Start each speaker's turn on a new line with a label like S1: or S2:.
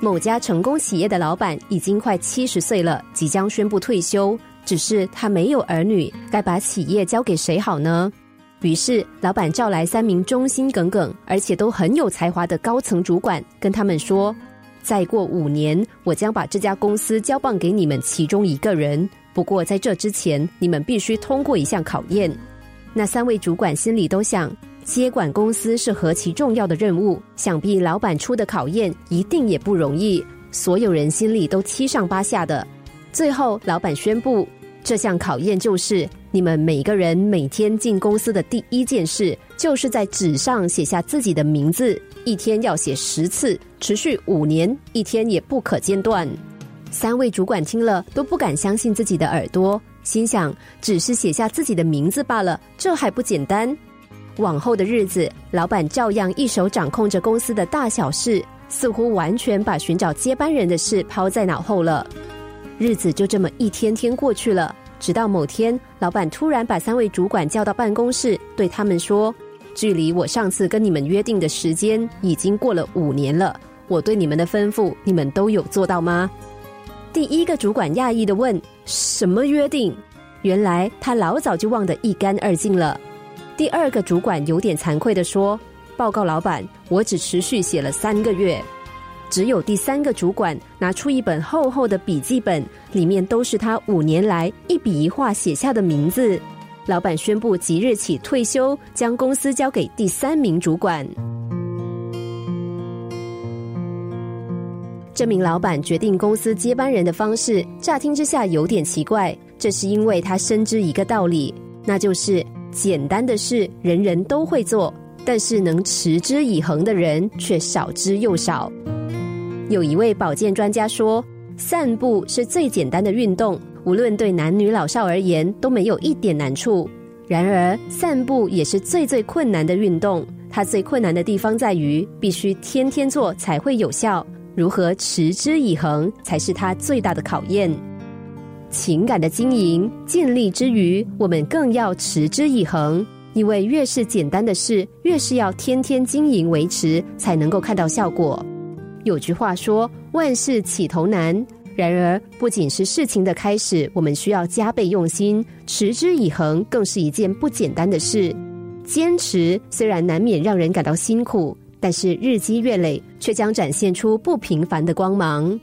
S1: 某家成功企业的老板已经快七十岁了，即将宣布退休。只是他没有儿女，该把企业交给谁好呢？于是，老板召来三名忠心耿耿而且都很有才华的高层主管，跟他们说：“再过五年，我将把这家公司交棒给你们其中一个人。不过，在这之前，你们必须通过一项考验。”那三位主管心里都想：接管公司是何其重要的任务，想必老板出的考验一定也不容易。所有人心里都七上八下的。最后，老板宣布。这项考验就是，你们每个人每天进公司的第一件事，就是在纸上写下自己的名字，一天要写十次，持续五年，一天也不可间断。三位主管听了都不敢相信自己的耳朵，心想：只是写下自己的名字罢了，这还不简单？往后的日子，老板照样一手掌控着公司的大小事，似乎完全把寻找接班人的事抛在脑后了。日子就这么一天天过去了，直到某天，老板突然把三位主管叫到办公室，对他们说：“距离我上次跟你们约定的时间已经过了五年了，我对你们的吩咐，你们都有做到吗？”第一个主管讶异的问：“什么约定？”原来他老早就忘得一干二净了。第二个主管有点惭愧的说：“报告老板，我只持续写了三个月。”只有第三个主管拿出一本厚厚的笔记本，里面都是他五年来一笔一画写下的名字。老板宣布即日起退休，将公司交给第三名主管。这名老板决定公司接班人的方式，乍听之下有点奇怪。这是因为他深知一个道理，那就是简单的事人人都会做，但是能持之以恒的人却少之又少。有一位保健专家说，散步是最简单的运动，无论对男女老少而言都没有一点难处。然而，散步也是最最困难的运动。它最困难的地方在于，必须天天做才会有效。如何持之以恒，才是它最大的考验。情感的经营，尽力之余，我们更要持之以恒，因为越是简单的事，越是要天天经营维持，才能够看到效果。有句话说：“万事起头难。”然而，不仅是事情的开始，我们需要加倍用心，持之以恒，更是一件不简单的事。坚持虽然难免让人感到辛苦，但是日积月累，却将展现出不平凡的光芒。